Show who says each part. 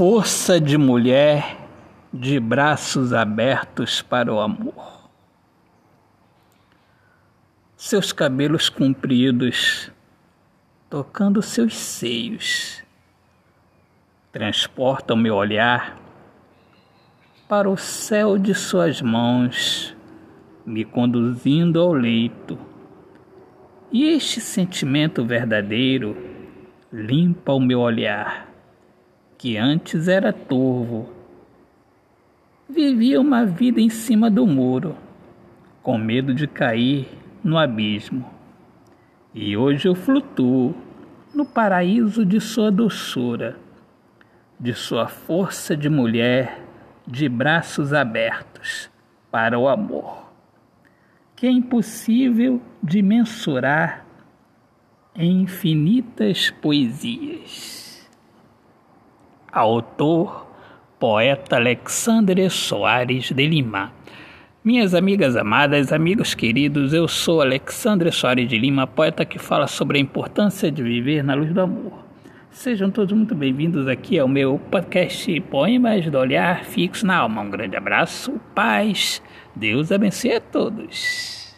Speaker 1: força de mulher de braços abertos para o amor. Seus cabelos compridos tocando seus seios transportam meu olhar para o céu de suas mãos, me conduzindo ao leito. E este sentimento verdadeiro limpa o meu olhar, que antes era turvo. Vivia uma vida em cima do muro, com medo de cair no abismo. E hoje eu flutuo no paraíso de sua doçura, de sua força de mulher de braços abertos para o amor, que é impossível de mensurar em infinitas poesias. Autor, poeta Alexandre Soares de Lima. Minhas amigas amadas, amigos queridos, eu sou Alexandre Soares de Lima, poeta que fala sobre a importância de viver na luz do amor. Sejam todos muito bem-vindos aqui ao meu podcast Poemas do Olhar Fixo na Alma. Um grande abraço, paz, Deus abençoe a todos.